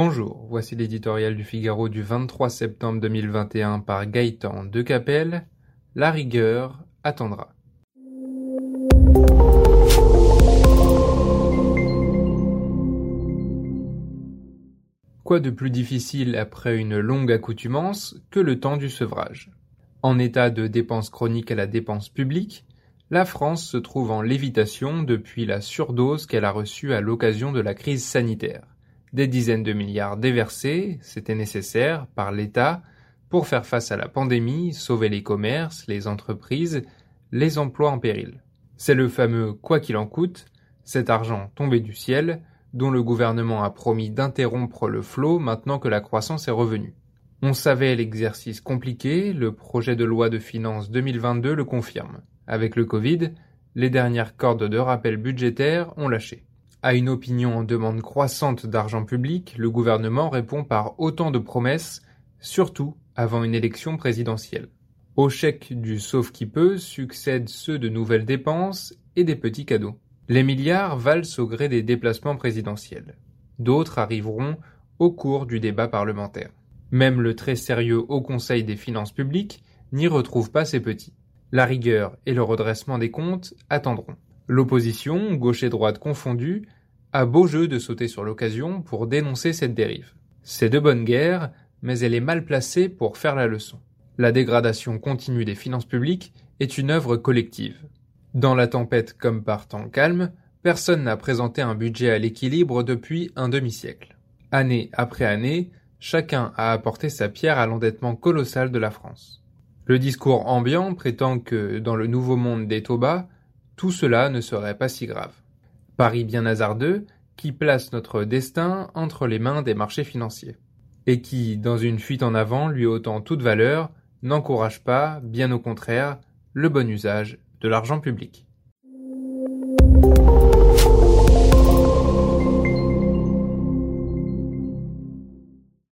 Bonjour, voici l'éditorial du Figaro du 23 septembre 2021 par Gaëtan Decapelle. La rigueur attendra. Quoi de plus difficile après une longue accoutumance que le temps du sevrage? En état de dépense chronique à la dépense publique, la France se trouve en lévitation depuis la surdose qu'elle a reçue à l'occasion de la crise sanitaire. Des dizaines de milliards déversés, c'était nécessaire, par l'État, pour faire face à la pandémie, sauver les commerces, les entreprises, les emplois en péril. C'est le fameux quoi qu'il en coûte, cet argent tombé du ciel, dont le gouvernement a promis d'interrompre le flot maintenant que la croissance est revenue. On savait l'exercice compliqué, le projet de loi de finances 2022 le confirme. Avec le Covid, les dernières cordes de rappel budgétaire ont lâché. À une opinion en demande croissante d'argent public, le gouvernement répond par autant de promesses, surtout avant une élection présidentielle. Au chèque du sauf qui peut succèdent ceux de nouvelles dépenses et des petits cadeaux. Les milliards valent au gré des déplacements présidentiels. D'autres arriveront au cours du débat parlementaire. Même le très sérieux Haut Conseil des finances publiques n'y retrouve pas ses petits. La rigueur et le redressement des comptes attendront. L'opposition, gauche et droite confondue, a beau jeu de sauter sur l'occasion pour dénoncer cette dérive. C'est de bonne guerre, mais elle est mal placée pour faire la leçon. La dégradation continue des finances publiques est une œuvre collective. Dans la tempête comme par temps calme, personne n'a présenté un budget à l'équilibre depuis un demi-siècle. Année après année, chacun a apporté sa pierre à l'endettement colossal de la France. Le discours ambiant prétend que, dans le nouveau monde des Taubas, tout cela ne serait pas si grave. Paris bien hasardeux, qui place notre destin entre les mains des marchés financiers. Et qui, dans une fuite en avant lui ôtant toute valeur, n'encourage pas, bien au contraire, le bon usage de l'argent public.